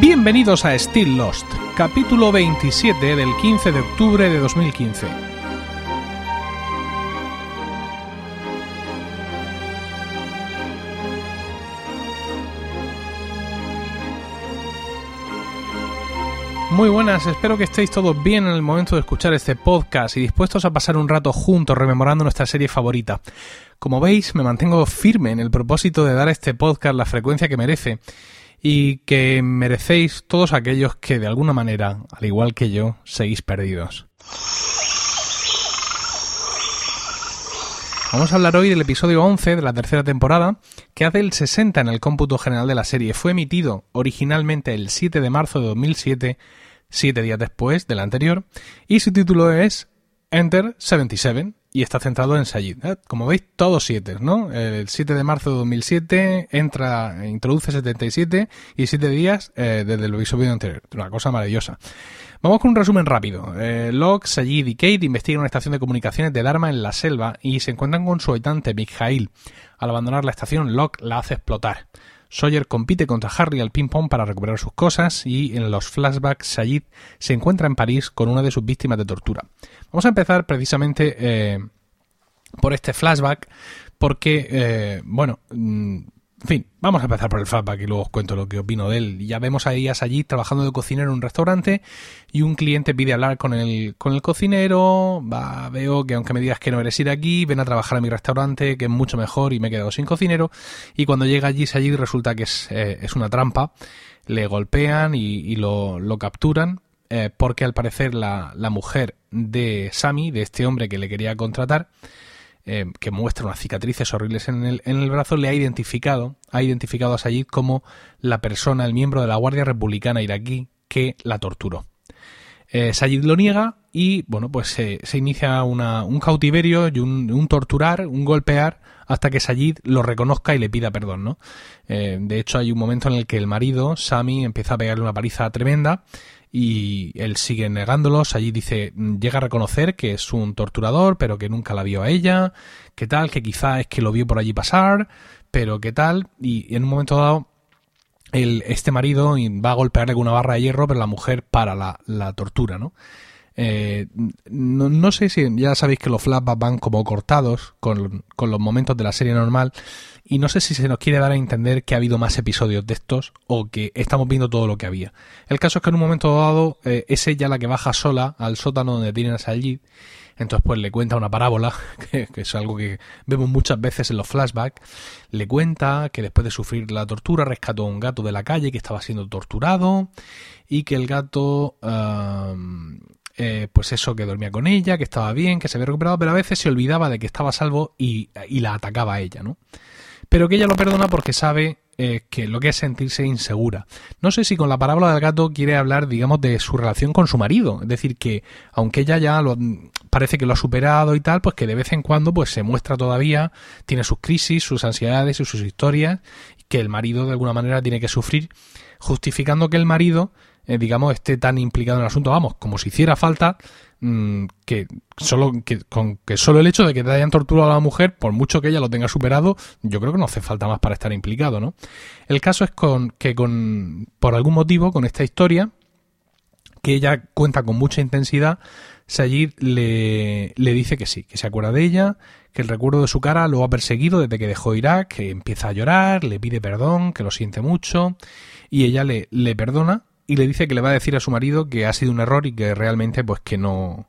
Bienvenidos a Still Lost, capítulo 27 del 15 de octubre de 2015. Muy buenas, espero que estéis todos bien en el momento de escuchar este podcast y dispuestos a pasar un rato juntos rememorando nuestra serie favorita. Como veis, me mantengo firme en el propósito de dar a este podcast la frecuencia que merece y que merecéis todos aquellos que de alguna manera, al igual que yo, seguís perdidos. Vamos a hablar hoy del episodio 11 de la tercera temporada, que hace el 60 en el cómputo general de la serie. Fue emitido originalmente el 7 de marzo de 2007, siete días después del anterior, y su título es Enter 77 y está centrado en Sayid. ¿eh? Como veis, todos siete, ¿no? El 7 de marzo de 2007 entra, introduce 77 y siete días eh, desde el episodio anterior. Una cosa maravillosa. Vamos con un resumen rápido. Eh, Locke, Sayid y Kate investigan una estación de comunicaciones de Dharma en la selva y se encuentran con su habitante, Mikhail. Al abandonar la estación, Locke la hace explotar. Sawyer compite contra Harry al ping-pong para recuperar sus cosas y en los flashbacks Sayid se encuentra en París con una de sus víctimas de tortura. Vamos a empezar precisamente eh, por este flashback porque, eh, bueno, mm, en fin, vamos a empezar por el flashback y luego os cuento lo que opino de él. Ya vemos a allí trabajando de cocinero en un restaurante y un cliente pide hablar con el, con el cocinero. Va, veo que aunque me digas que no eres ir aquí, ven a trabajar a mi restaurante, que es mucho mejor y me he quedado sin cocinero. Y cuando llega allí, allí resulta que es, eh, es una trampa. Le golpean y, lo, lo, capturan eh, porque al parecer la, la mujer de Sammy, de este hombre que le quería contratar, eh, que muestra unas cicatrices horribles en el, en el brazo, le ha identificado, ha identificado a Sayid como la persona, el miembro de la Guardia Republicana iraquí que la torturó. Eh, Sayid lo niega y, bueno, pues se inicia un cautiverio y un, torturar, un golpear, hasta que Sayid lo reconozca y le pida perdón, ¿no? Eh, de hecho, hay un momento en el que el marido, Sami, empieza a pegarle una paliza tremenda y él sigue negándolos. Allí dice, llega a reconocer que es un torturador, pero que nunca la vio a ella, que tal, que quizá es que lo vio por allí pasar, pero que tal, y en un momento dado el, este marido va a golpearle con una barra de hierro, pero la mujer para la, la tortura, ¿no? Eh, no, no, sé si ya sabéis que los flashbacks van como cortados con, con, los momentos de la serie normal y no sé si se nos quiere dar a entender que ha habido más episodios de estos o que estamos viendo todo lo que había. El caso es que en un momento dado eh, es ella la que baja sola al sótano donde tienen a Sajid entonces pues le cuenta una parábola, que, es algo que vemos muchas veces en los flashbacks, le cuenta que después de sufrir la tortura rescató a un gato de la calle que estaba siendo torturado y que el gato... Eh, pues eso, que dormía con ella, que estaba bien, que se había recuperado, pero a veces se olvidaba de que estaba salvo y, la atacaba a ella, ¿no? Pero que ella lo perdona porque sabe eh, que lo que es sentirse insegura. No sé si con la parábola del gato quiere hablar, digamos, de su relación con su marido. Es decir, que aunque ella ya lo, parece que lo ha superado y tal, pues que de vez en cuando pues se muestra todavía, tiene sus crisis, sus ansiedades y sus historias, que el marido de alguna manera tiene que sufrir, justificando que el marido eh, digamos, esté tan implicado en el asunto, vamos, como si hiciera falta mm, que solo que, con que solo el hecho de que te hayan torturado a la mujer, por mucho que ella lo tenga superado, yo creo que no hace falta más para estar implicado, ¿no? El caso es con que con por algún motivo con esta historia que ella cuenta con mucha intensidad, Sayid le, le dice que sí, que se acuerda de ella, que el recuerdo de su cara lo ha perseguido desde que dejó Irak, que empieza a llorar, le pide perdón, que lo siente mucho, y ella le, le perdona y le dice que le va a decir a su marido que ha sido un error y que realmente pues que no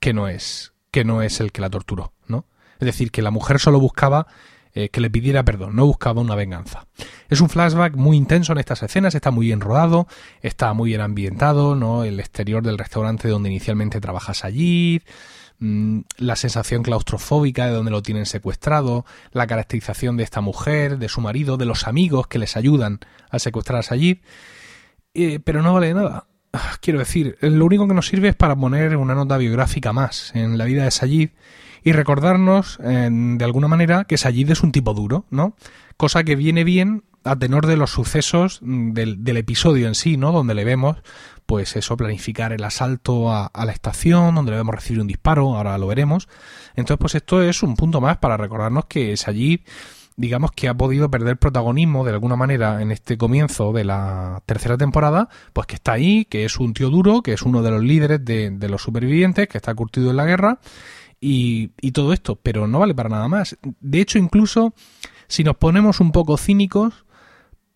que no es que no es el que la torturó, ¿no? Es decir, que la mujer solo buscaba eh, que le pidiera perdón, no buscaba una venganza. Es un flashback muy intenso en estas escenas, está muy bien rodado, está muy bien ambientado, ¿no? El exterior del restaurante donde inicialmente trabajas allí, mm, la sensación claustrofóbica de donde lo tienen secuestrado, la caracterización de esta mujer, de su marido, de los amigos que les ayudan a secuestrar a Sayid eh, pero no vale nada. Ah, quiero decir, lo único que nos sirve es para poner una nota biográfica más en la vida de Sayid y recordarnos de alguna manera que Sayid es un tipo duro, ¿no? Cosa que viene bien a tenor de los sucesos del, del, episodio en sí, ¿no? Donde le vemos, pues eso, planificar el asalto a, a, la estación, donde le vemos recibir un disparo, ahora lo veremos. Entonces, pues esto es un punto más para recordarnos que Sayid digamos que ha podido perder protagonismo de alguna manera en este comienzo de la tercera temporada, pues que está ahí, que es un tío duro, que es uno de los líderes de, de los supervivientes, que está curtido en la guerra y, y todo esto, pero no vale para nada más. De hecho, incluso si nos ponemos un poco cínicos,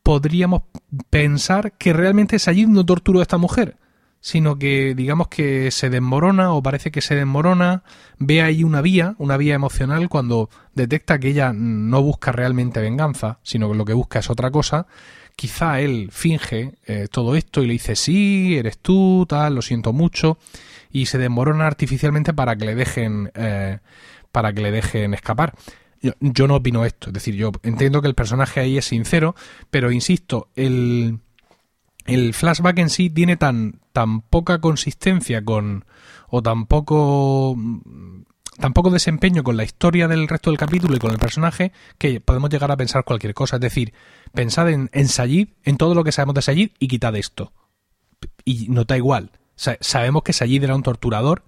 podríamos pensar que realmente Sayid no torturó a esta mujer, sino que digamos que se desmorona o parece que se desmorona, ve ahí una vía, una vía emocional cuando detecta que ella no busca realmente venganza, sino que lo que busca es otra cosa. Quizá él finge eh, todo esto y le dice sí, eres tú, tal, lo siento mucho, y se desmorona artificialmente para que le dejen eh, para que le dejen escapar. Yo, yo no opino esto, es decir, yo entiendo que el personaje ahí es sincero, pero insisto, el el flashback en sí tiene tan, tan poca consistencia con. o poco. tan poco desempeño con la historia del resto del capítulo y con el personaje que podemos llegar a pensar cualquier cosa. Es decir, pensad en, en Sayid, en todo lo que sabemos de Sayid y quitad esto. Y no da igual. Sa sabemos que Sayid era un torturador.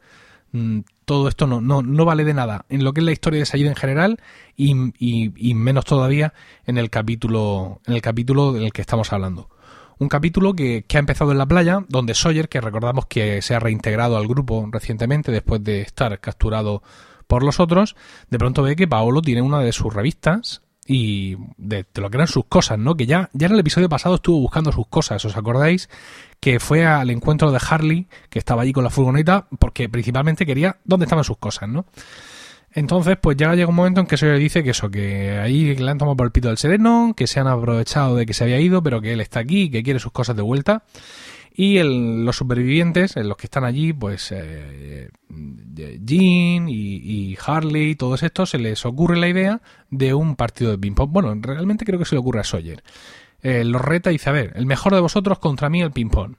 Mm, todo esto no, no, no, vale de nada en lo que es la historia de Sayid en general y, y, y menos todavía en el capítulo en el capítulo del que estamos hablando. Un capítulo que, que, ha empezado en la playa, donde Sawyer, que recordamos que se ha reintegrado al grupo recientemente después de estar capturado por los otros, de pronto ve que Paolo tiene una de sus revistas y de, lo que eran sus cosas, ¿no? Que ya, ya en el episodio pasado estuvo buscando sus cosas, ¿os acordáis? Que fue al encuentro de Harley, que estaba allí con la furgoneta, porque principalmente quería dónde estaban sus cosas, ¿no? Entonces, pues ya llega un momento en que se le dice que eso, que ahí le han tomado por el pito del sereno, que se han aprovechado de que se había ido, pero que él está aquí, que quiere sus cosas de vuelta. Y los supervivientes, los que están allí, pues eh, Jean y, y, Harley, todos estos, se les ocurre la idea de un partido de ping-pong. Bueno, realmente creo que se le ocurre a Sawyer. Eh, los reta y dice, a ver, el mejor de vosotros contra mí el ping-pong.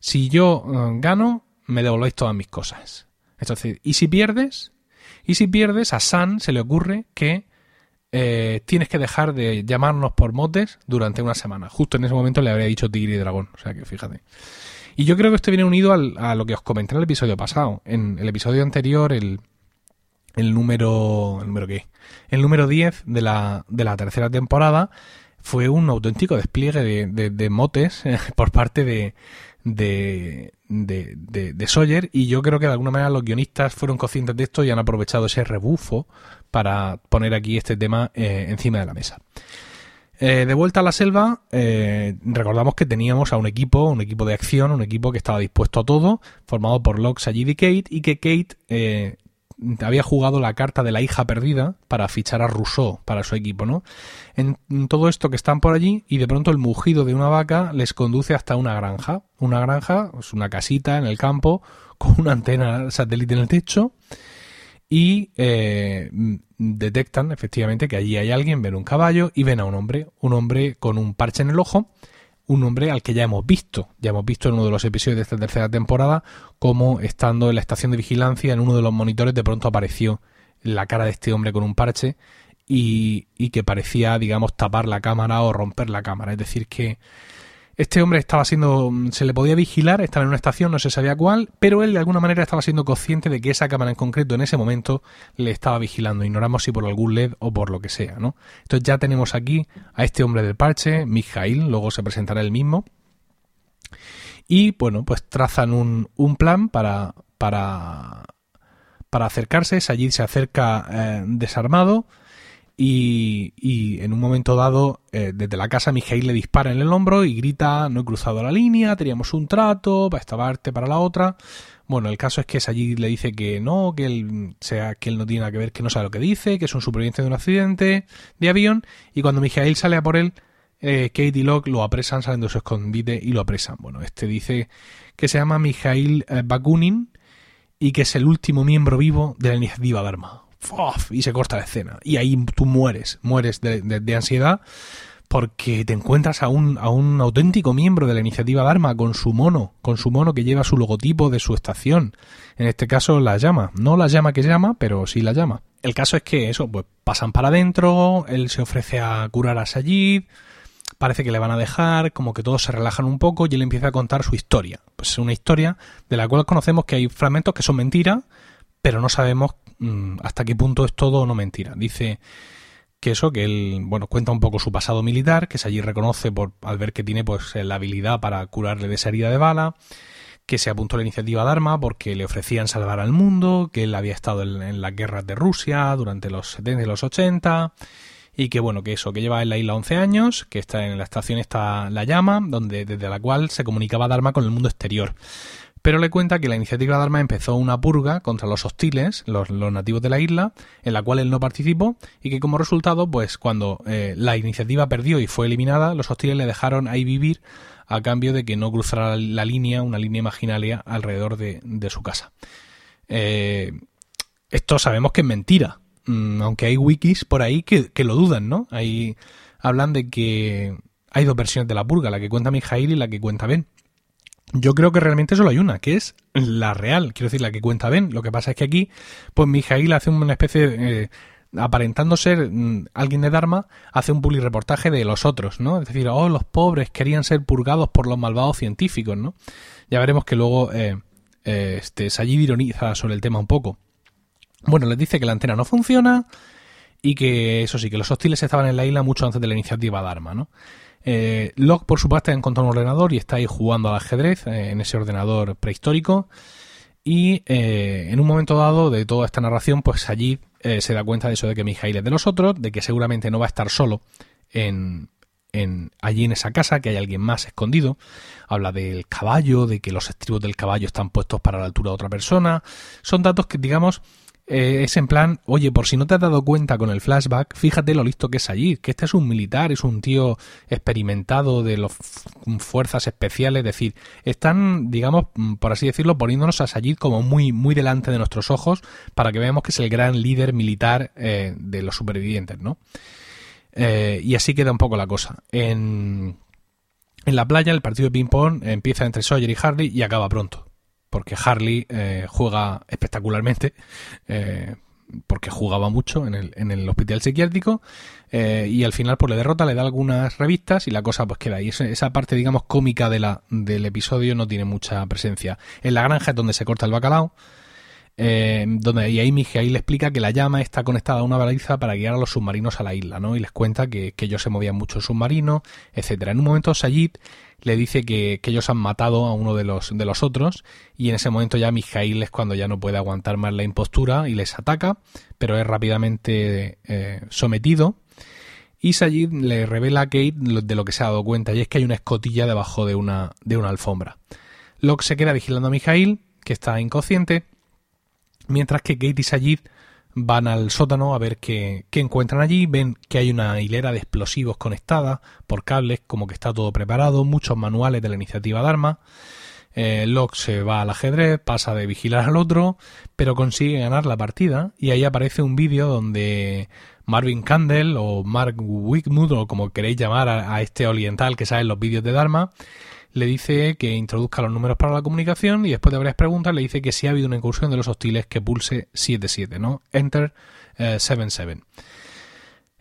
Si yo eh, gano, me devolvéis todas mis cosas. Entonces, y si pierdes, y si pierdes, a San se le ocurre que eh, tienes que dejar de llamarnos por motes durante una semana. Justo en ese momento le habría dicho tigre y dragón. O sea que fíjate. Y yo creo que esto viene unido a lo que os comenté en el episodio pasado. En el episodio anterior, el, el número. ¿El número qué? El número 10 de la, de la tercera temporada fue un auténtico despliegue de, de, de motes por parte de, de, de, de, de, Sawyer y yo creo que de alguna manera los guionistas fueron conscientes de esto y han aprovechado ese rebufo para poner aquí este tema eh, encima de la mesa. Eh, de vuelta a la selva, eh, recordamos que teníamos a un equipo, un equipo de acción, un equipo que estaba dispuesto a todo, formado por Locke, Sayid y Kate, y que Kate había jugado la carta de la hija perdida para fichar a Rousseau para su equipo, ¿no? En, todo esto que están por allí y de pronto el mugido de una vaca les conduce hasta una granja. Una granja, una casita en el campo con una antena satélite en el techo y eh, detectan efectivamente que allí hay alguien, ven un caballo y ven a un hombre, un hombre con un parche en el ojo un hombre al que ya hemos visto, ya hemos visto en uno de los episodios de esta tercera temporada, como estando en la estación de vigilancia, en uno de los monitores, de pronto apareció la cara de este hombre con un parche y, y que parecía, digamos, tapar la cámara o romper la cámara. Es decir, que este hombre estaba siendo, se le podía vigilar, estaba en una estación, no se sabía cuál, pero él de alguna manera estaba siendo consciente de que esa cámara en concreto en ese momento le estaba vigilando. Ignoramos si por algún LED o por lo que sea, ¿no? Entonces ya tenemos aquí a este hombre del parche, Mijail, luego se presentará él mismo. Y bueno, pues trazan un, un plan para, para, para acercarse. Sayid se acerca eh, desarmado y, en un momento dado, eh, desde la casa, Mijail le dispara en el hombro y grita, no he cruzado la línea, teníamos un trato, para esta parte, para la otra. Bueno, el caso es que allí le dice que no, que él, sea, que él no tiene nada que ver, que no sabe lo que dice, que es un superviviente de un accidente de avión, y cuando Mijail sale a por él, eh, Kate y Locke lo apresan, salen de su escondite y lo apresan. Bueno, este dice que se llama Mijail eh, Bakunin y que es el último miembro vivo de la iniciativa Dharma y se corta la escena. Y ahí tú mueres, mueres de, ansiedad porque te encuentras a un, a un auténtico miembro de la iniciativa Dharma con su mono, con su mono que lleva su logotipo de su estación. En este caso la llama. No la llama que llama, pero sí la llama. El caso es que eso, pues pasan para adentro, él se ofrece a curar a Sayid, parece que le van a dejar, como que todos se relajan un poco y él empieza a contar su historia. Pues es una historia de la cual conocemos que hay fragmentos que son mentiras, pero no sabemos mmm, hasta qué punto es todo no mentira. Dice que eso, que él, bueno, cuenta un poco su pasado militar, que allí reconoce por, al ver que tiene pues la habilidad para curarle de esa herida de bala, que se apuntó a la iniciativa Dharma porque le ofrecían salvar al mundo, que él había estado en, en las guerras de Rusia durante los 70 y los 80, y que bueno, que eso, que lleva en la isla 11 años, que está en la estación está La Llama, donde desde la cual se comunicaba Dharma con el mundo exterior. Pero le cuenta que la iniciativa Dharma empezó una purga contra los hostiles, los, nativos de la isla, en la cual él no participó, y que como resultado, pues cuando eh, la iniciativa perdió y fue eliminada, los hostiles le dejaron ahí vivir a cambio de que no cruzara la línea, una línea imaginaria alrededor de, su casa. Eh, esto sabemos que es mentira, Mm, aunque hay wikis por ahí que, lo dudan, ¿no? Ahí hablan de que hay dos versiones de la purga, la que cuenta Mijail y la que cuenta Ben. Yo creo que realmente solo hay una, que es la real, quiero decir, la que cuenta Ben. Lo que pasa es que aquí, pues Mijail hace una especie de... Eh, aparentando ser mm, alguien de Dharma, hace un reportaje de los otros, ¿no? Es decir, oh, los pobres querían ser purgados por los malvados científicos, ¿no? Ya veremos que luego eh, eh, este, ironiza sobre el tema un poco. Bueno, les dice que la antena no funciona y que, eso sí, que los hostiles estaban en la isla mucho antes de la iniciativa Dharma, ¿no? Eh, Locke, por su parte, ha encontrado un ordenador y está ahí jugando al ajedrez eh, en ese ordenador prehistórico. Y eh, en un momento dado de toda esta narración, pues allí eh, se da cuenta de eso de que Mijail es de los otros, de que seguramente no va a estar solo en, en, allí en esa casa, que hay alguien más escondido. Habla del caballo, de que los estribos del caballo están puestos para la altura de otra persona. Son datos que, digamos, eh, es en plan, oye, por si no te has dado cuenta con el flashback, fíjate lo listo que es allí, que este es un militar, es un tío experimentado de las fuerzas especiales, es decir, están, digamos, mm, por así decirlo, poniéndonos a Sayid como muy, muy delante de nuestros ojos para que veamos que es el gran líder militar eh, de los supervivientes, ¿no? Eh, y así queda un poco la cosa. En, en la playa el partido de ping-pong empieza entre Sawyer y Harley y acaba pronto porque Harley eh, juega espectacularmente, eh, porque jugaba mucho en el, en el hospital psiquiátrico, eh, y al final pues le derrota, le da algunas revistas y la cosa pues queda ahí. Esa, parte, digamos, cómica de la, del episodio no tiene mucha presencia. En la granja es donde se corta el bacalao, eh, donde y ahí le explica que la llama está conectada a una baliza para guiar a los submarinos a la isla, ¿no? Y les cuenta que, ellos se movían mucho en submarino, etcétera. En un momento Sayid le dice que, ellos han matado a uno de los, de los otros y en ese momento ya Mijail es cuando ya no puede aguantar más la impostura y les ataca, pero es rápidamente eh, sometido y Sayid le revela a Kate de lo que se ha dado cuenta y es que hay una escotilla debajo de una, de una alfombra. Locke se queda vigilando a Mijail, que está inconsciente, mientras que Kate y Sayid van al sótano a ver qué, encuentran allí, ven que hay una hilera de explosivos conectada por cables, como que está todo preparado, muchos manuales de la iniciativa Dharma. Eh, Locke se va al ajedrez, pasa de vigilar al otro, pero consigue ganar la partida y ahí aparece un vídeo donde Marvin Candle o Mark Wickmood o como queréis llamar a, este oriental que sale en los vídeos de Dharma, le dice que introduzca los números para la comunicación y después de varias preguntas le dice que si ha habido una incursión de los hostiles que pulse 77, ¿no? Enter 77. Eh,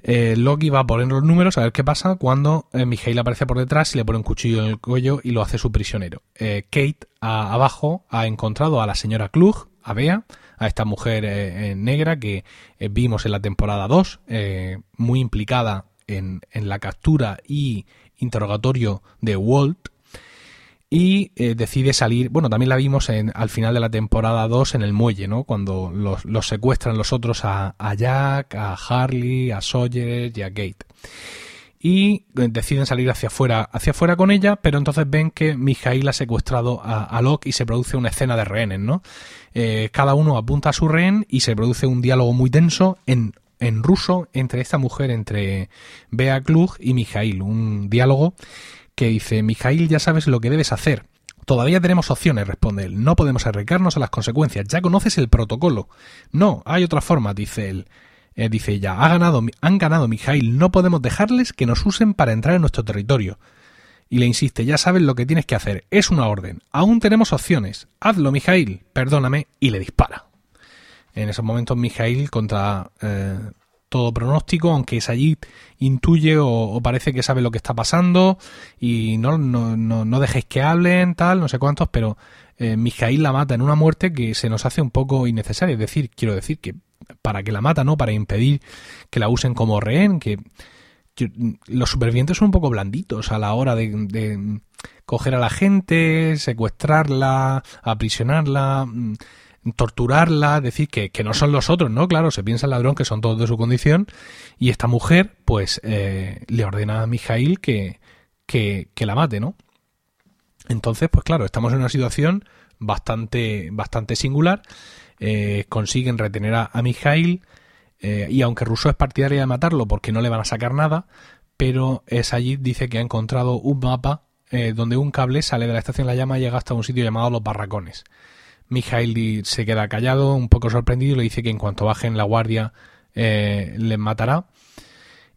eh, Loki va a poner los números a ver qué pasa cuando eh, Mijail aparece por detrás y le pone un cuchillo en el cuello y lo hace su prisionero. Eh, Kate abajo ha encontrado a la señora Klug, a Bea, a esta mujer negra que vimos en la temporada 2, muy implicada en, en, la captura y interrogatorio de Walt, y eh, decide salir, bueno, también la vimos en, al final de la temporada 2 en el muelle, ¿no? Cuando los, secuestran los otros a, Jack, a Harley, a Sawyer y a Gate. Y eh, deciden salir hacia afuera, hacia afuera con ella, pero entonces ven que Mijail ha secuestrado a, Locke y se produce una escena de rehenes, ¿no? Eh, cada uno apunta a su rehén y se produce un diálogo muy tenso en, en ruso entre esta mujer, entre Bea Klug y Mijail. Un diálogo que dice, Mijail, ya sabes lo que debes hacer. Todavía tenemos opciones, responde él. No podemos arriesgarnos a las consecuencias. Ya conoces el protocolo. No, hay otra forma, dice él. Eh, dice ella, ha ganado, han ganado Mijail. No podemos dejarles que nos usen para entrar en nuestro territorio. Y le insiste, ya sabes lo que tienes que hacer. Es una orden. Aún tenemos opciones. Hazlo, Mijail. Perdóname. Y le dispara. En esos momentos Mijail contra eh, todo pronóstico, aunque Sayid intuye o, parece que sabe lo que está pasando y no, no, no, dejéis que hablen, tal, no sé cuántos, pero eh, Mijail la mata en una muerte que se nos hace un poco innecesaria. Es decir, quiero decir que para que la mata, ¿no? Para impedir que la usen como rehén, que, los supervivientes son un poco blanditos a la hora de, coger a la gente, secuestrarla, aprisionarla, mm, torturarla, decir que, que, no son los otros, ¿no? Claro, se piensa el ladrón que son todos de su condición y esta mujer, pues, eh, le ordena a Mijail que, que, que la mate, ¿no? Entonces, pues claro, estamos en una situación bastante, bastante singular. Eh, consiguen retener a, a Mijail eh, y aunque Rousseau es partidario de matarlo porque no le van a sacar nada, pero allí dice que ha encontrado un mapa eh, donde un cable sale de la estación La Llama y llega hasta un sitio llamado Los Barracones. Mijail se queda callado, un poco sorprendido, y le dice que en cuanto bajen la guardia eh, les matará.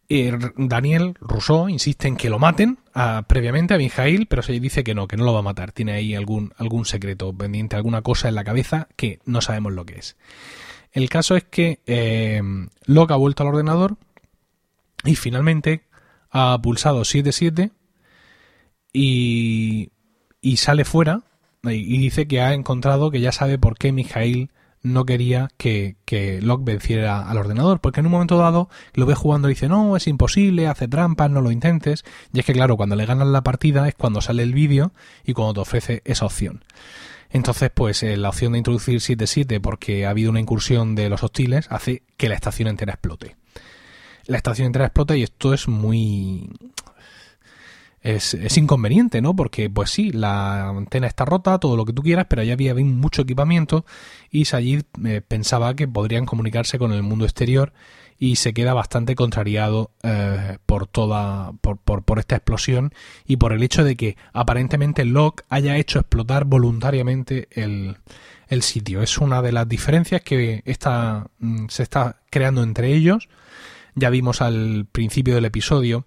Daniel Rousseau insiste en que lo maten previamente a Mijail, pero se dice que no, que no lo va a matar. Tiene ahí algún, algún secreto pendiente, alguna cosa en la cabeza que no sabemos lo que es. El caso es que eh, Locke ha vuelto al ordenador y finalmente ha pulsado 77 y, y sale fuera y, dice que ha encontrado que ya sabe por qué Mijail no quería que, que Locke venciera al ordenador, porque en un momento dado lo ve jugando y dice, no, es imposible, hace trampas, no lo intentes. Y es que claro, cuando le ganan la partida es cuando sale el vídeo y cuando te ofrece esa opción. Entonces, pues eh, la opción de introducir 7.7 porque ha habido una incursión de los hostiles hace que la estación entera explote. La estación entera explota y esto es muy... Es, es, inconveniente, ¿no? Porque, pues sí, la antena está rota, todo lo que tú quieras, pero allá había mucho equipamiento y Sayid eh, pensaba que podrían comunicarse con el mundo exterior y se queda bastante contrariado eh, por toda por, por, esta explosión y por el hecho de que aparentemente Locke haya hecho explotar voluntariamente el, el sitio. Es una de las diferencias que está, mm, se está creando entre ellos. Ya vimos al principio del episodio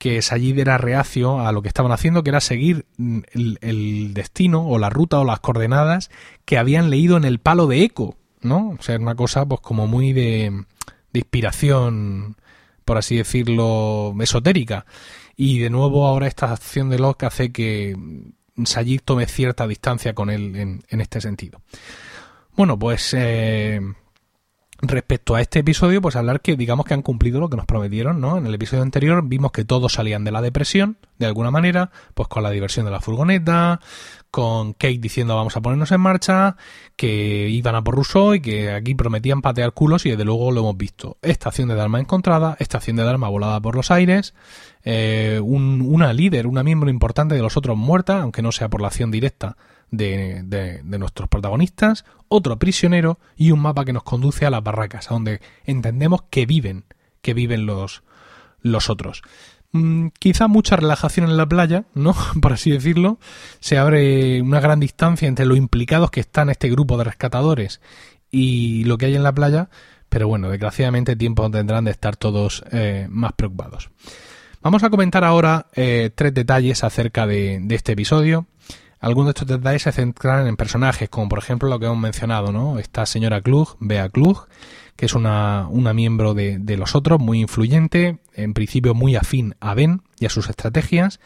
que Sayid era reacio a lo que estaban haciendo, que era seguir mm, el, destino o la ruta o las coordenadas que habían leído en el palo de eco, ¿no? O sea, una cosa pues como muy de de inspiración, por así decirlo, esotérica. Y de nuevo ahora esta acción de Locke hace que Sayid tome cierta distancia con él en, en este sentido. Bueno, pues eh, respecto a este episodio, pues hablar que digamos que han cumplido lo que nos prometieron, ¿no? En el episodio anterior vimos que todos salían de la depresión, de alguna manera, pues con la diversión de la furgoneta, con Kate diciendo vamos a ponernos en marcha, que iban a por Rousseau y que aquí prometían patear culos y desde luego lo hemos visto. Estación de Dharma encontrada, estación de Dharma volada por los aires, eh, una líder, una miembro importante de los otros muerta, aunque no sea por la acción directa de, de, nuestros protagonistas, otro prisionero y un mapa que nos conduce a las barracas, a donde entendemos que viven, que viven los, los otros. Mm, quizá mucha relajación en la playa, ¿no? Por así decirlo. Se abre una gran distancia entre lo implicados que están este grupo de rescatadores y lo que hay en la playa, pero bueno, desgraciadamente tiempo tendrán de estar todos eh, más preocupados. Vamos a comentar ahora eh, tres detalles acerca de, este episodio. Algunos de estos detalles se centran en personajes, como por ejemplo lo que hemos mencionado, ¿no? Esta señora Klug, Bea Klug, que es una, una miembro de, de, los otros, muy influyente, en principio muy afín a Ben y a sus estrategias,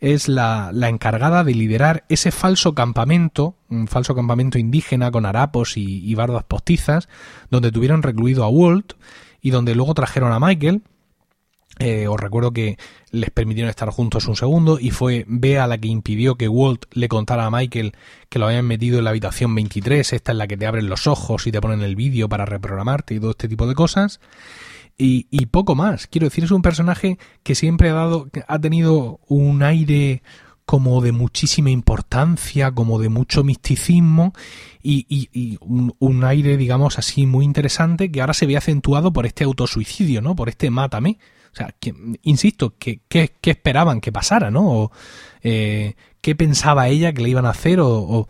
es la, la, encargada de liderar ese falso campamento, un falso campamento indígena con harapos y, y bardas postizas, donde tuvieron recluido a Walt y donde luego trajeron a Michael, eh, os recuerdo que les permitieron estar juntos un segundo y fue Bea la que impidió que Walt le contara a Michael que lo habían metido en la habitación 23, esta es la que te abren los ojos y te ponen el vídeo para reprogramarte y todo este tipo de cosas. Y, poco más. Quiero decir, es un personaje que siempre ha dado, ha tenido un aire como de muchísima importancia, como de mucho misticismo y un, un, aire, digamos así, muy interesante que ahora se ve acentuado por este autosuicidio, ¿no? Por este mátame. O sea, que, insisto, ¿qué, esperaban que pasara, no? O, eh, ¿Qué pensaba ella que le iban a hacer? O,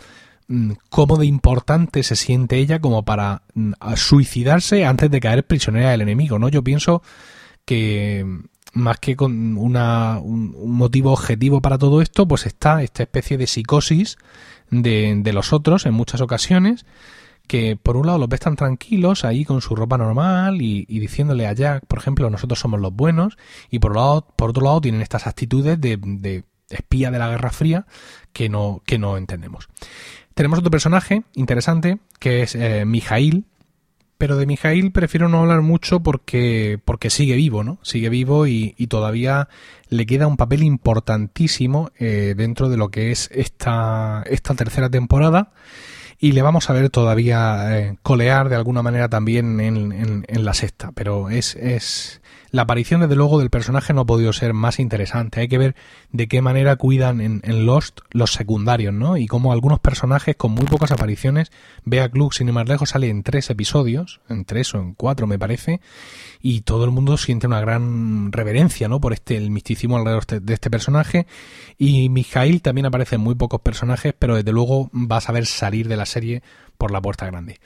mm, cómo de importante se siente ella como para mm, suicidarse antes de caer prisionera del enemigo, ¿no? Yo pienso que más que con una, un, un, motivo objetivo para todo esto, pues está esta especie de psicosis de, de los otros en muchas ocasiones que por un lado los ves tan tranquilos ahí con su ropa normal y, y, diciéndole a Jack, por ejemplo, nosotros somos los buenos, y por, lado, por otro lado tienen estas actitudes de, espía de la Guerra Fría que no, que no entendemos. Tenemos otro personaje interesante que es eh, Mijail, pero de Mijail prefiero no hablar mucho porque, porque sigue vivo, ¿no? Sigue vivo y, todavía le queda un papel importantísimo eh, dentro de lo que es esta, esta tercera temporada y le vamos a ver todavía eh, colear de alguna manera también en, en, la sexta, pero es, es, la aparición, desde luego, del personaje no ha podido ser más interesante. Hay que ver de qué manera cuidan en, Lost los secundarios, ¿no? Y cómo algunos personajes con muy pocas apariciones, Bea Klug, sin ir más lejos, sale en tres episodios, en tres o en cuatro, me parece, y todo el mundo siente una gran reverencia, ¿no? Por este, el misticismo alrededor de este personaje. Y Mijail también aparece en muy pocos personajes, pero desde luego vas a ver salir de la serie por la puerta grande.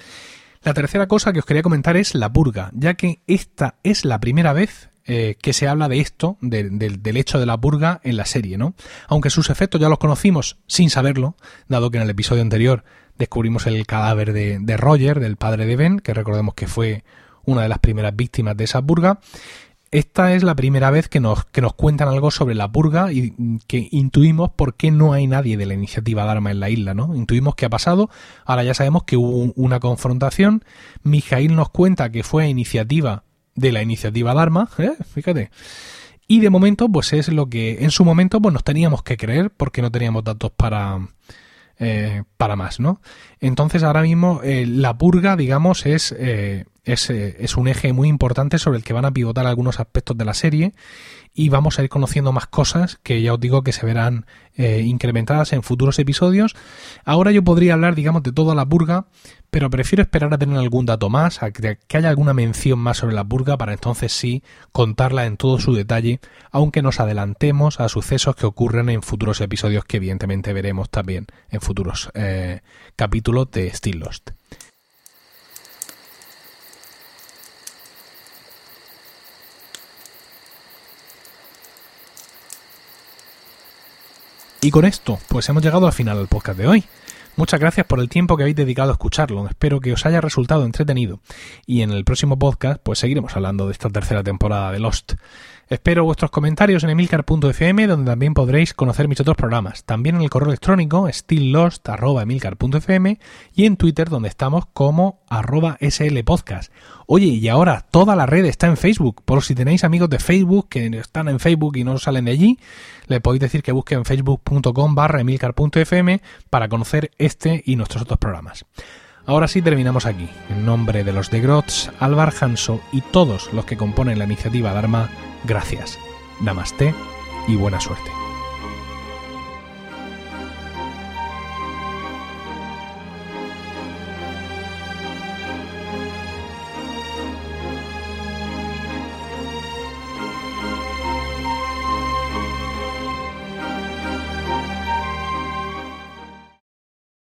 La tercera cosa que os quería comentar es la purga, ya que esta es la primera vez eh, que se habla de esto, del hecho de la purga en la serie, ¿no? Aunque sus efectos ya los conocimos sin saberlo, dado que en el episodio anterior descubrimos el cadáver de, de Roger, del padre de Ben, que recordemos que fue una de las primeras víctimas de esa purga, esta es la primera vez que nos, que nos cuentan algo sobre la purga y que intuimos por qué no hay nadie de la iniciativa Dharma en la isla, ¿no? Intuimos qué ha pasado, ahora ya sabemos que hubo una confrontación, Mijail nos cuenta que fue iniciativa de la iniciativa Dharma, ¿eh? fíjate. Y de momento, pues es lo que en su momento pues nos teníamos que creer porque no teníamos datos para, eh, para más, ¿no? Entonces ahora mismo eh, la purga, digamos, es es, un eje muy importante sobre el que van a pivotar algunos aspectos de la serie y vamos a ir conociendo más cosas que ya os digo que se verán eh, incrementadas en futuros episodios. Ahora yo podría hablar, digamos, de toda la purga, pero prefiero esperar a tener algún dato más, a que, haya alguna mención más sobre la purga para entonces sí contarla en todo su detalle, aunque nos adelantemos a sucesos que ocurren en futuros episodios que evidentemente veremos también en futuros eh, capítulos de Still Lost. Y con esto, pues hemos llegado al final del podcast de hoy. Muchas gracias por el tiempo que habéis dedicado a escucharlo. Espero que os haya resultado entretenido. Y en el próximo podcast, pues seguiremos hablando de esta tercera temporada de Lost. Espero vuestros comentarios en emilcar.fm, donde también podréis conocer mis otros programas. También en el correo electrónico stilllost.emilcar.fm y en Twitter, donde estamos como arroba slpodcast. Oye, y ahora toda la red está en Facebook. Por si tenéis amigos de Facebook que están en Facebook y no salen de allí, le podéis decir que busquen facebook.com barra emilcar.fm para conocer este y nuestros otros programas. Ahora sí terminamos aquí. En nombre de los de Grots, Alvar Hanso y todos los que componen la iniciativa Dharma, gracias. Namaste y buena suerte.